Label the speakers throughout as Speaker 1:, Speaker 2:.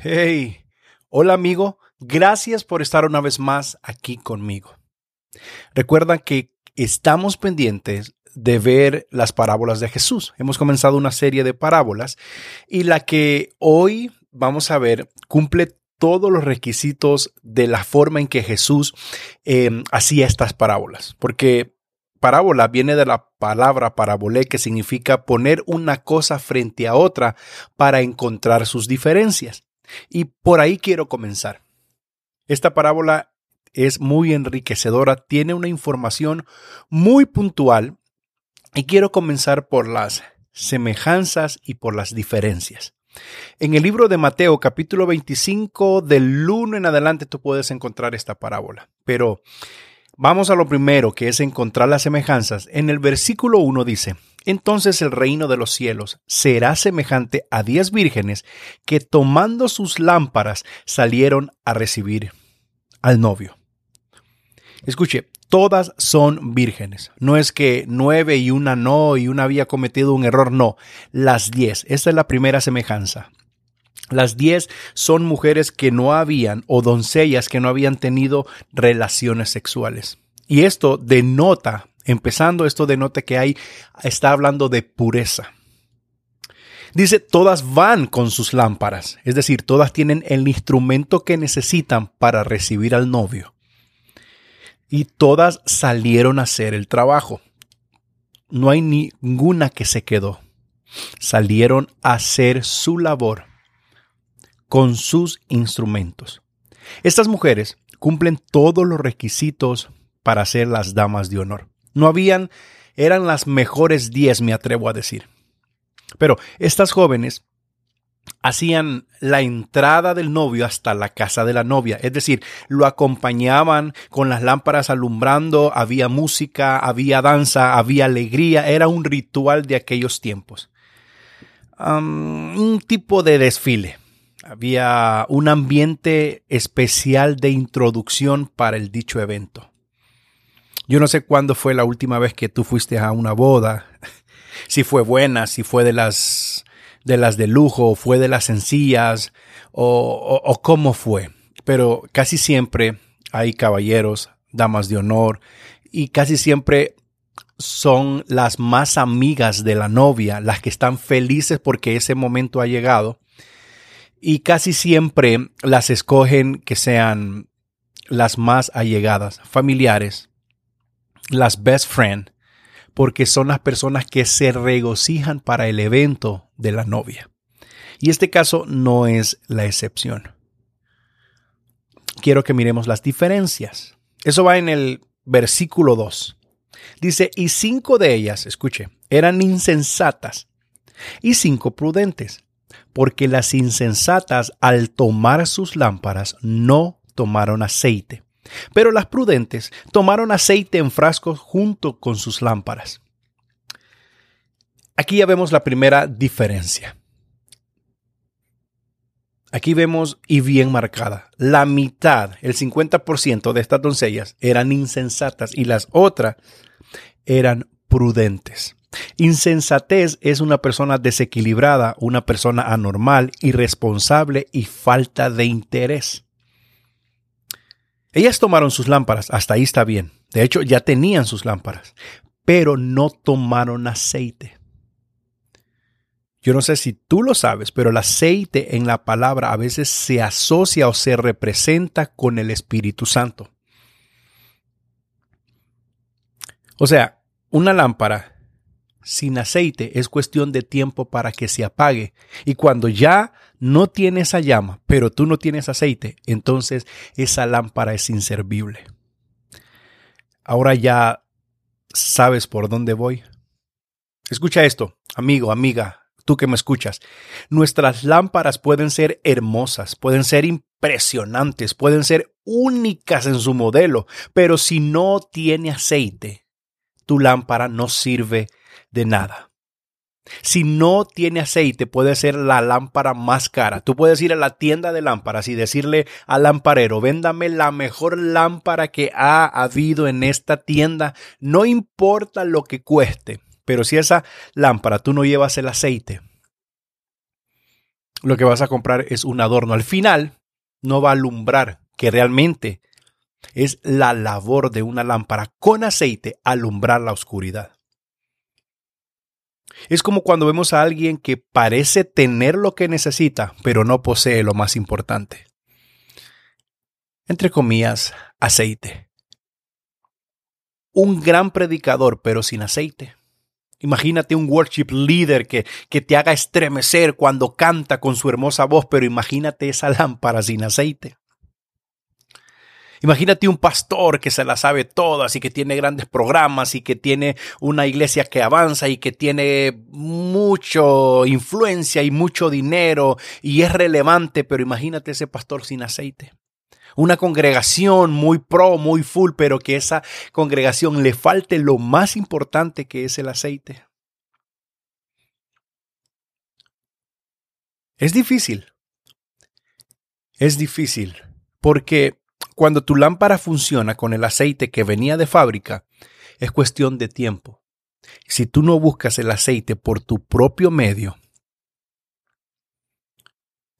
Speaker 1: Hey, hola amigo, gracias por estar una vez más aquí conmigo. Recuerda que estamos pendientes de ver las parábolas de Jesús. Hemos comenzado una serie de parábolas y la que hoy vamos a ver cumple todos los requisitos de la forma en que Jesús eh, hacía estas parábolas. Porque parábola viene de la palabra parabolé, que significa poner una cosa frente a otra para encontrar sus diferencias. Y por ahí quiero comenzar. Esta parábola es muy enriquecedora, tiene una información muy puntual y quiero comenzar por las semejanzas y por las diferencias. En el libro de Mateo capítulo 25 del 1 en adelante tú puedes encontrar esta parábola, pero vamos a lo primero que es encontrar las semejanzas. En el versículo 1 dice, entonces el reino de los cielos será semejante a diez vírgenes que tomando sus lámparas salieron a recibir al novio. Escuche, todas son vírgenes. No es que nueve y una no y una había cometido un error, no. Las diez. Esta es la primera semejanza. Las diez son mujeres que no habían o doncellas que no habían tenido relaciones sexuales. Y esto denota Empezando, esto denota que hay, está hablando de pureza. Dice, todas van con sus lámparas, es decir, todas tienen el instrumento que necesitan para recibir al novio. Y todas salieron a hacer el trabajo. No hay ninguna que se quedó. Salieron a hacer su labor con sus instrumentos. Estas mujeres cumplen todos los requisitos para ser las damas de honor. No habían, eran las mejores diez, me atrevo a decir. Pero estas jóvenes hacían la entrada del novio hasta la casa de la novia, es decir, lo acompañaban con las lámparas alumbrando, había música, había danza, había alegría, era un ritual de aquellos tiempos. un tipo de desfile. Había un ambiente especial de introducción para el dicho evento. Yo no sé cuándo fue la última vez que tú fuiste a una boda, si fue buena, si fue de las de las de lujo, o fue de las sencillas, o, o cómo fue. Pero casi siempre hay caballeros, damas de honor, y casi siempre son las más amigas de la novia, las que están felices porque ese momento ha llegado. Y casi siempre las escogen que sean las más allegadas, familiares, las best friend, porque son las personas que se regocijan para el evento de la novia. Y este caso no es la excepción. Quiero que miremos las diferencias. Eso va en el versículo 2. Dice, y cinco de ellas, escuche, eran insensatas y cinco prudentes, porque las insensatas al tomar sus lámparas no tomaron aceite pero las prudentes tomaron aceite en frascos junto con sus lámparas. Aquí ya vemos la primera diferencia. Aquí vemos y bien marcada. La mitad, el 50% de estas doncellas eran insensatas y las otras eran prudentes. Insensatez es una persona desequilibrada, una persona anormal, irresponsable y falta de interés. Ellas tomaron sus lámparas, hasta ahí está bien. De hecho, ya tenían sus lámparas, pero no tomaron aceite. Yo no sé si tú lo sabes, pero el aceite en la palabra a veces se asocia o se representa con el Espíritu Santo. O sea, una lámpara sin aceite es cuestión de tiempo para que se apague. Y cuando ya no tiene esa llama, pero tú no tienes aceite, entonces esa lámpara es inservible. Ahora ya sabes por dónde voy. Escucha esto, amigo, amiga, tú que me escuchas. Nuestras lámparas pueden ser hermosas, pueden ser impresionantes, pueden ser únicas en su modelo, pero si no tiene aceite, tu lámpara no sirve de nada. Si no tiene aceite, puede ser la lámpara más cara. Tú puedes ir a la tienda de lámparas y decirle al lamparero, véndame la mejor lámpara que ha habido en esta tienda. No importa lo que cueste, pero si esa lámpara tú no llevas el aceite, lo que vas a comprar es un adorno. Al final, no va a alumbrar, que realmente es la labor de una lámpara con aceite alumbrar la oscuridad. Es como cuando vemos a alguien que parece tener lo que necesita, pero no posee lo más importante. Entre comillas, aceite. Un gran predicador, pero sin aceite. Imagínate un worship leader que, que, te haga estremecer cuando canta con su hermosa voz, pero imagínate esa lámpara sin aceite. Imagínate un pastor que se la sabe todas y que tiene grandes programas y que tiene una iglesia que avanza y que tiene mucho influencia y mucho dinero y es relevante, pero imagínate ese pastor sin aceite. Una congregación muy pro, muy full, pero que esa congregación le falte lo más importante que es el aceite. Es difícil. Es difícil porque cuando tu lámpara funciona con el aceite que venía de fábrica, es cuestión de tiempo. Si tú no buscas el aceite por tu propio medio,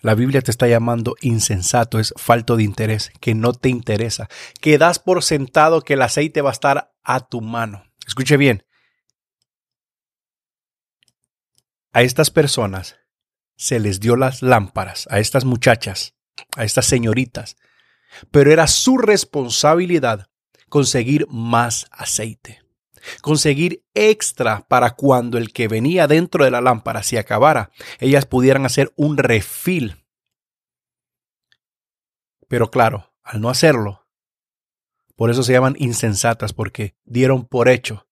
Speaker 1: la Biblia te está llamando insensato, es falto de interés, que no te interesa, que das por sentado que el aceite va a estar a tu mano. Escuche bien. A estas personas se les dio las lámparas, a estas muchachas, a estas señoritas, pero era su responsabilidad conseguir más aceite, conseguir extra para cuando el que venía dentro de la lámpara se acabara, ellas pudieran hacer un refil. Pero claro, al no hacerlo, por eso se llaman insensatas, porque dieron por hecho.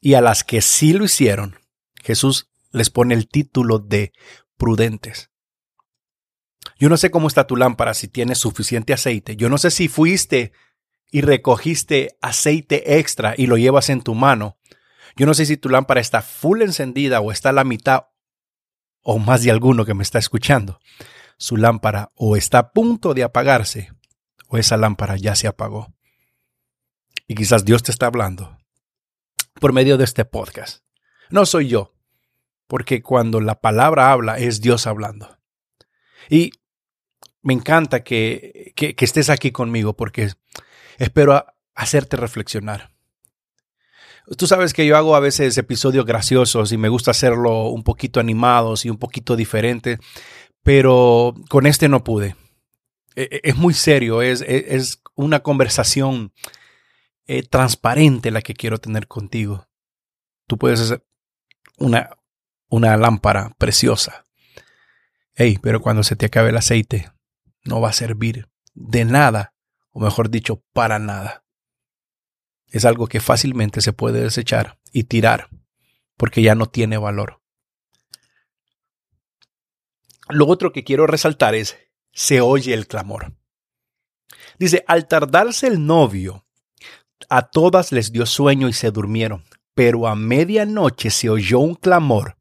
Speaker 1: Y a las que sí lo hicieron, Jesús les pone el título de prudentes. Yo no sé cómo está tu lámpara, si tienes suficiente aceite. Yo no sé si fuiste y recogiste aceite extra y lo llevas en tu mano. Yo no sé si tu lámpara está full encendida o está a la mitad o más de alguno que me está escuchando. Su lámpara o está a punto de apagarse o esa lámpara ya se apagó. Y quizás Dios te está hablando por medio de este podcast. No soy yo, porque cuando la palabra habla es Dios hablando. Y me encanta que, que, estés aquí conmigo porque espero hacerte reflexionar. Tú sabes que yo hago a veces episodios graciosos y me gusta hacerlo un poquito animados y un poquito diferente, pero con este no pude. E, e, es muy serio, es, e, es una conversación eh, transparente la que quiero tener contigo. Tú puedes ser una, una lámpara preciosa Hey, pero cuando se te acabe el aceite, no va a servir de nada, o mejor dicho, para nada. Es algo que fácilmente se puede desechar y tirar, porque ya no tiene valor. Lo otro que quiero resaltar es, se oye el clamor. Dice, al tardarse el novio, a todas les dio sueño y se durmieron, pero a medianoche se oyó un clamor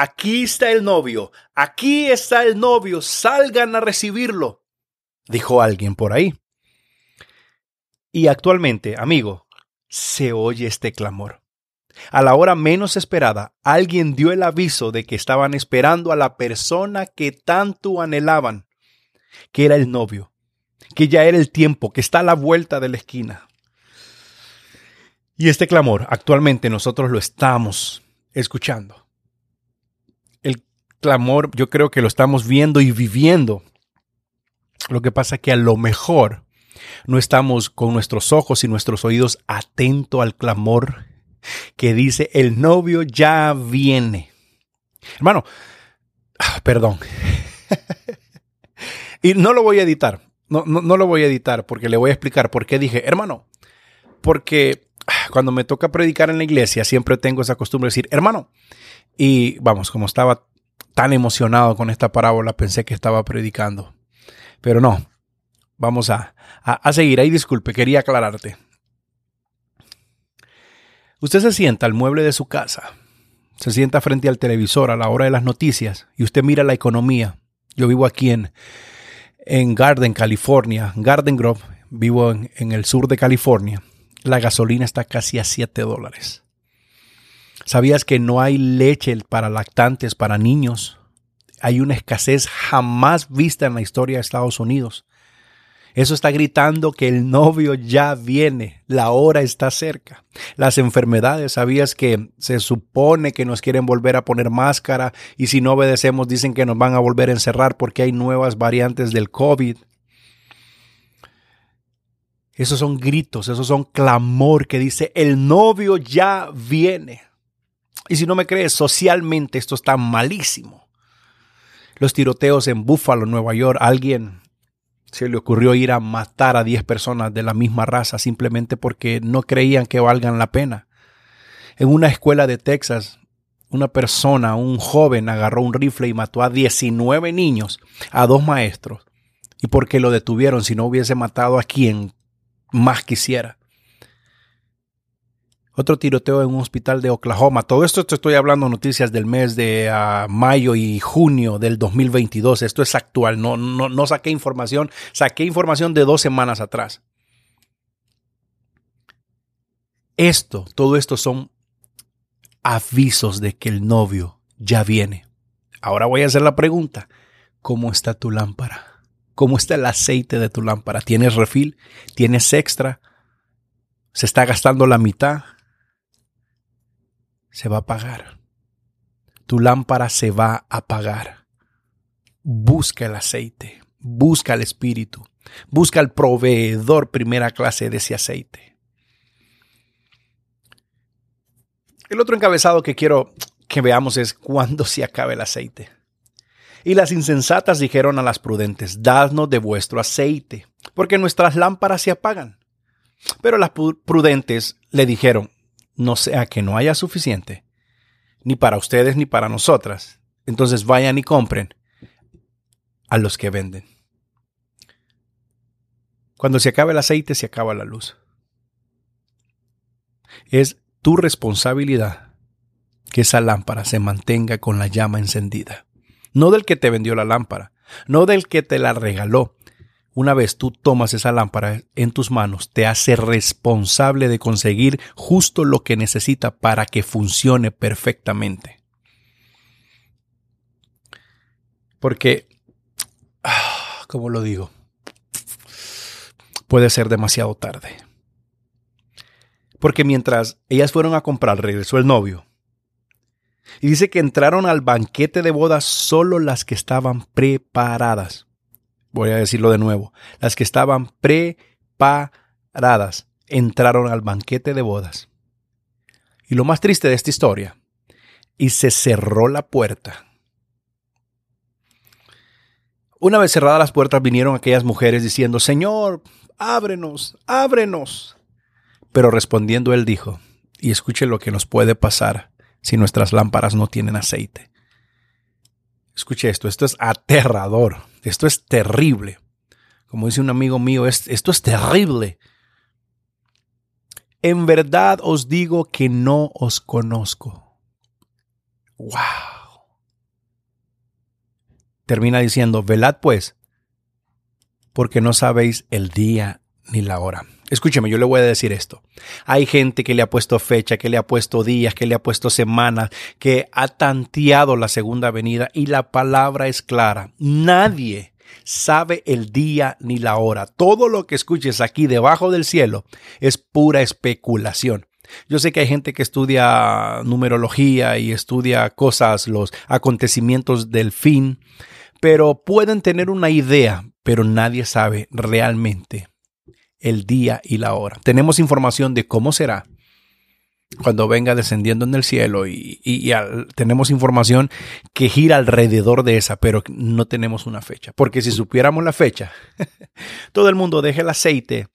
Speaker 1: Aquí está el novio, aquí está el novio, salgan a recibirlo, dijo alguien por ahí. Y actualmente, amigo, se oye este clamor. A la hora menos esperada, alguien dio el aviso de que estaban esperando a la persona que tanto anhelaban, que era el novio, que ya era el tiempo, que está a la vuelta de la esquina. Y este clamor actualmente nosotros lo estamos escuchando clamor yo creo que lo estamos viendo y viviendo. Lo que pasa es que a lo mejor no estamos con nuestros ojos y nuestros oídos atentos al clamor que dice el novio ya viene. Hermano, ah, perdón. y no lo voy a editar. No, no, no, lo voy a editar porque le voy a explicar por qué dije, hermano, porque ah, cuando me toca predicar en la iglesia siempre tengo esa costumbre de decir, hermano, y vamos, como estaba tan emocionado con esta parábola, pensé que estaba predicando. Pero no, vamos a, a, seguir. Ahí disculpe, quería aclararte. Usted se sienta al mueble de su casa, se sienta frente al televisor a la hora de las noticias y usted mira la economía. Yo vivo aquí en, en Garden, California, Garden Grove, vivo en, en el sur de California. La gasolina está casi a 7 dólares. ¿Sabías que no hay leche para lactantes para niños hay una escasez jamás vista en la historia de Estados Unidos. Eso está gritando que el novio ya viene, la hora está cerca. Las enfermedades, ¿sabías que se supone que nos quieren volver a poner máscara y si no obedecemos dicen que nos van a volver a encerrar porque hay nuevas variantes del COVID? Esos son gritos, esos son clamor que dice el novio ya viene. Y si no me crees, socialmente esto está malísimo. Los tiroteos en Buffalo, Nueva York, alguien se le ocurrió ir a matar a 10 personas de la misma raza simplemente porque no creían que valgan la pena. En una escuela de Texas, una persona, un joven, agarró un rifle y mató a 19 niños, a dos maestros. ¿Y porque lo detuvieron si no hubiese matado a quien más quisiera? Otro tiroteo en un hospital de Oklahoma. Todo esto te estoy hablando noticias del mes de ah, mayo y junio del 2022. Esto es actual, no, no, no saqué información, saqué información de dos semanas atrás. Esto, todo esto son avisos de que el novio ya viene. Ahora voy a hacer la pregunta, ¿cómo está tu lámpara? ¿Cómo está el aceite de tu lámpara? ¿Tienes refil? ¿Tienes extra? ¿Se está gastando la mitad? Se va a apagar. Tu lámpara se va a apagar. Busca el aceite, busca el espíritu, busca el proveedor primera clase de ese aceite. El otro encabezado que quiero que veamos es cuándo se acabe el aceite. Y las insensatas dijeron a las prudentes, dadnos de vuestro aceite, porque nuestras lámparas se apagan. Pero las prudentes le dijeron, no sea que no haya suficiente, ni para ustedes ni para nosotras. Entonces vayan y compren a los que venden. Cuando se acabe el aceite, se acaba la luz. Es tu responsabilidad que esa lámpara se mantenga con la llama encendida. No del que te vendió la lámpara, no del que te la regaló, una vez tú tomas esa lámpara en tus manos, te hace responsable de conseguir justo lo que necesita para que funcione perfectamente. Porque, ah, como lo digo, puede ser demasiado tarde. Porque mientras ellas fueron a comprar, regresó el novio. Y dice que entraron al banquete de bodas solo las que estaban preparadas voy a decirlo de nuevo, las que estaban preparadas entraron al banquete de bodas. Y lo más triste de esta historia, y se cerró la puerta. Una vez cerradas las puertas vinieron aquellas mujeres diciendo, Señor, ábrenos, ábrenos. Pero respondiendo él dijo, y escuche lo que nos puede pasar si nuestras lámparas no tienen aceite. Escuche esto, esto es aterrador. Esto es terrible. Como dice un amigo mío, esto es terrible. En verdad os digo que no os conozco. Wow. Termina diciendo, velad pues, porque no sabéis el día ni la hora. Escúcheme, yo le voy a decir esto. Hay gente que le ha puesto fecha, que le ha puesto días, que le ha puesto semanas, que ha tanteado la segunda venida y la palabra es clara. Nadie sabe el día ni la hora. Todo lo que escuches aquí debajo del cielo es pura especulación. Yo sé que hay gente que estudia numerología y estudia cosas, los acontecimientos del fin, pero pueden tener una idea, pero nadie sabe realmente el día y la hora. Tenemos información de cómo será cuando venga descendiendo en el cielo y, tenemos información que gira alrededor de esa, pero no tenemos una fecha. Porque si supiéramos la fecha, todo el mundo deja el aceite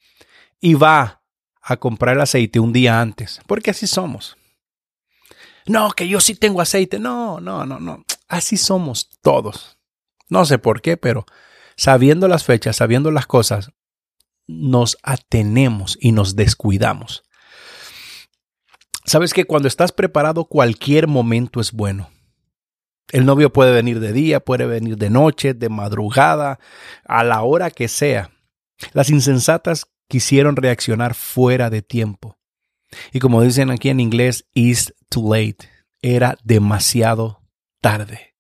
Speaker 1: y va a comprar el aceite un día antes, porque así somos. No, que yo sí tengo aceite. No, no, no, no. Así somos todos. No sé por qué, pero sabiendo las fechas, sabiendo las cosas, nos atenemos y nos descuidamos. Sabes que cuando estás preparado cualquier momento es bueno. El novio puede venir de día, puede venir de noche, de madrugada, a la hora que sea. Las insensatas quisieron reaccionar fuera de tiempo. Y como dicen aquí en inglés, is too late. Era demasiado tarde.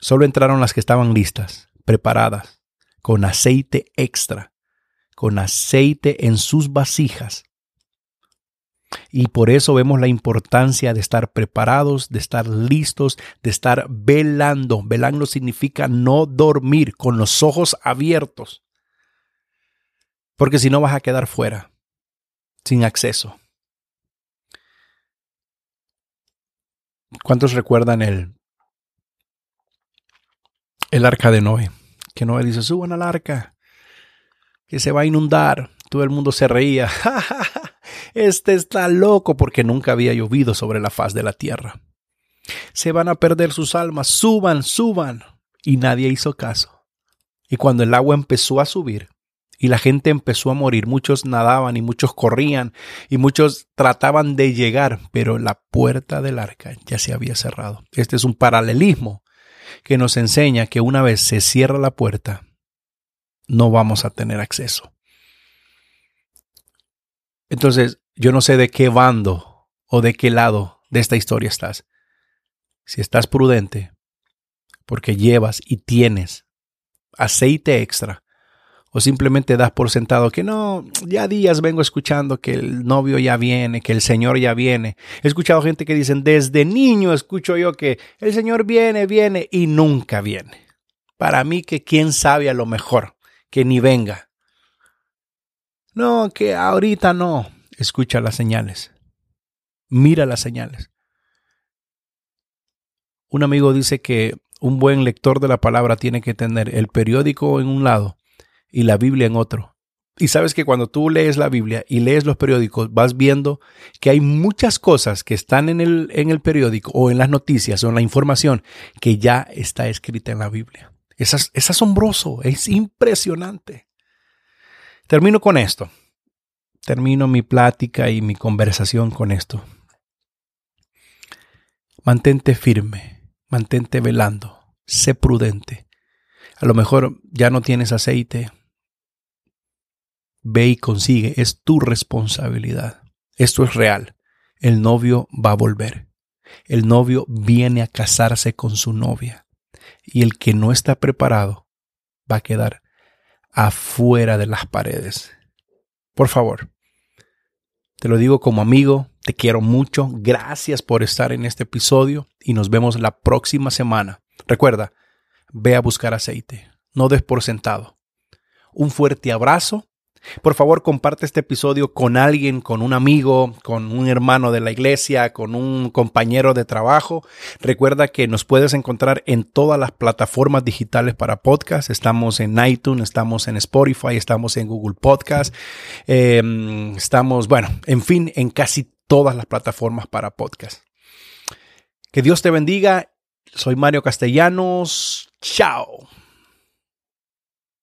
Speaker 1: Solo entraron las que estaban listas, preparadas, con aceite extra, con aceite en sus vasijas. Y por eso vemos la importancia de estar preparados, de estar listos, de estar velando. Velando significa no dormir con los ojos abiertos. Porque si no vas a quedar fuera, sin acceso. ¿Cuántos recuerdan el, el arca de Noé? Que Noé dice, suban al arca, que se va a inundar. Todo el mundo se reía. Este está loco porque nunca había llovido sobre la faz de la tierra. Se van a perder sus almas. Suban, suban. Y nadie hizo caso. Y cuando el agua empezó a subir, y la gente empezó a morir. Muchos nadaban y muchos corrían y muchos trataban de llegar, pero la puerta del arca ya se había cerrado. Este es un paralelismo que nos enseña que una vez se cierra la puerta, no vamos a tener acceso. Entonces, yo no sé de qué bando o de qué lado de esta historia estás. Si estás prudente, porque llevas y tienes aceite extra, o simplemente das por sentado que no, ya días vengo escuchando que el novio ya viene, que el Señor ya viene. He escuchado gente que dicen, desde niño escucho yo que el Señor viene, viene y nunca viene. Para mí que quién sabe a lo mejor, que ni venga. No, que ahorita no. Escucha las señales. Mira las señales. Un amigo dice que un buen lector de la palabra tiene que tener el periódico en un lado y la Biblia en otro. Y sabes que cuando tú lees la Biblia y lees los periódicos, vas viendo que hay muchas cosas que están en el, en el periódico o en las noticias o en la información que ya está escrita en la Biblia. Es, asombroso, es impresionante. Termino con esto. Termino mi plática y mi conversación con esto. Mantente firme, mantente velando, sé prudente. A lo mejor ya no tienes aceite, Ve y consigue, es tu responsabilidad. Esto es real. El novio va a volver. El novio viene a casarse con su novia. Y el que no está preparado va a quedar afuera de las paredes. Por favor, te lo digo como amigo, te quiero mucho. Gracias por estar en este episodio y nos vemos la próxima semana. Recuerda, ve a buscar aceite, no des por sentado. Un fuerte abrazo por favor, comparte este episodio con alguien, con un amigo, con un hermano de la iglesia, con un compañero de trabajo. Recuerda que nos puedes encontrar en todas las plataformas digitales para podcast. Estamos en iTunes, estamos en Spotify, estamos en Google Podcast. Em, estamos, bueno, en fin, en casi todas las plataformas para podcast. Que Dios te bendiga. Soy Mario Castellanos. Chao.